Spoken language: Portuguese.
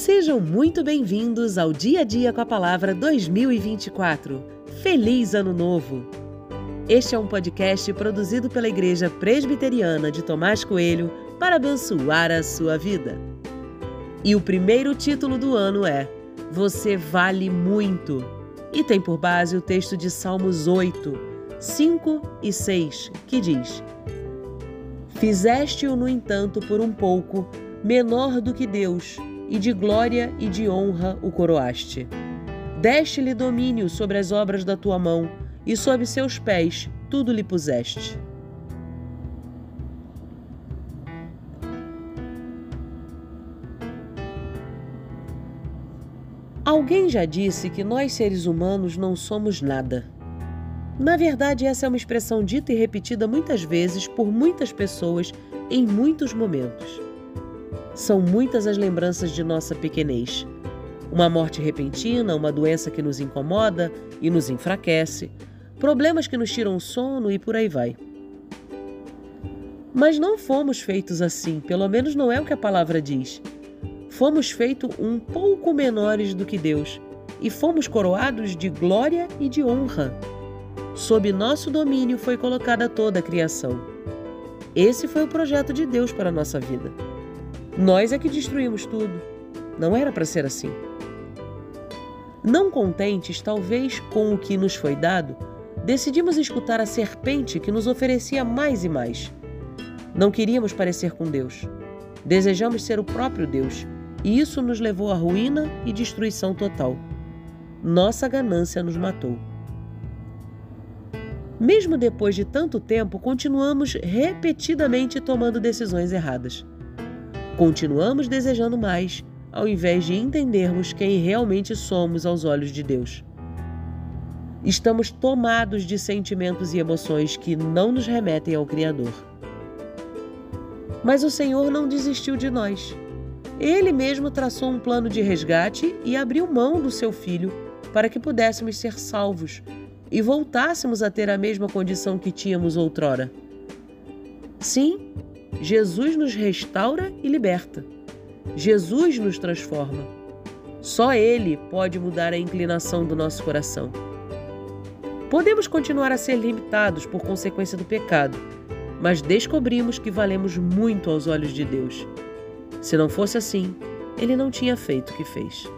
Sejam muito bem-vindos ao Dia a Dia com a Palavra 2024. Feliz Ano Novo! Este é um podcast produzido pela Igreja Presbiteriana de Tomás Coelho para abençoar a sua vida. E o primeiro título do ano é Você Vale Muito e tem por base o texto de Salmos 8, 5 e 6, que diz: Fizeste-o, no entanto, por um pouco, menor do que Deus e de glória e de honra o coroaste. Deste-lhe domínio sobre as obras da tua mão, e sob seus pés tudo lhe puseste. Alguém já disse que nós seres humanos não somos nada. Na verdade, essa é uma expressão dita e repetida muitas vezes por muitas pessoas em muitos momentos. São muitas as lembranças de nossa pequenez. Uma morte repentina, uma doença que nos incomoda e nos enfraquece, problemas que nos tiram o sono e por aí vai. Mas não fomos feitos assim, pelo menos não é o que a palavra diz. Fomos feitos um pouco menores do que Deus e fomos coroados de glória e de honra. Sob nosso domínio foi colocada toda a criação. Esse foi o projeto de Deus para a nossa vida. Nós é que destruímos tudo. Não era para ser assim. Não contentes, talvez, com o que nos foi dado, decidimos escutar a serpente que nos oferecia mais e mais. Não queríamos parecer com Deus. Desejamos ser o próprio Deus, e isso nos levou à ruína e destruição total. Nossa ganância nos matou. Mesmo depois de tanto tempo, continuamos repetidamente tomando decisões erradas. Continuamos desejando mais, ao invés de entendermos quem realmente somos aos olhos de Deus. Estamos tomados de sentimentos e emoções que não nos remetem ao Criador. Mas o Senhor não desistiu de nós. Ele mesmo traçou um plano de resgate e abriu mão do seu filho para que pudéssemos ser salvos e voltássemos a ter a mesma condição que tínhamos outrora. Sim, Jesus nos restaura e liberta. Jesus nos transforma. Só Ele pode mudar a inclinação do nosso coração. Podemos continuar a ser limitados por consequência do pecado, mas descobrimos que valemos muito aos olhos de Deus. Se não fosse assim, Ele não tinha feito o que fez.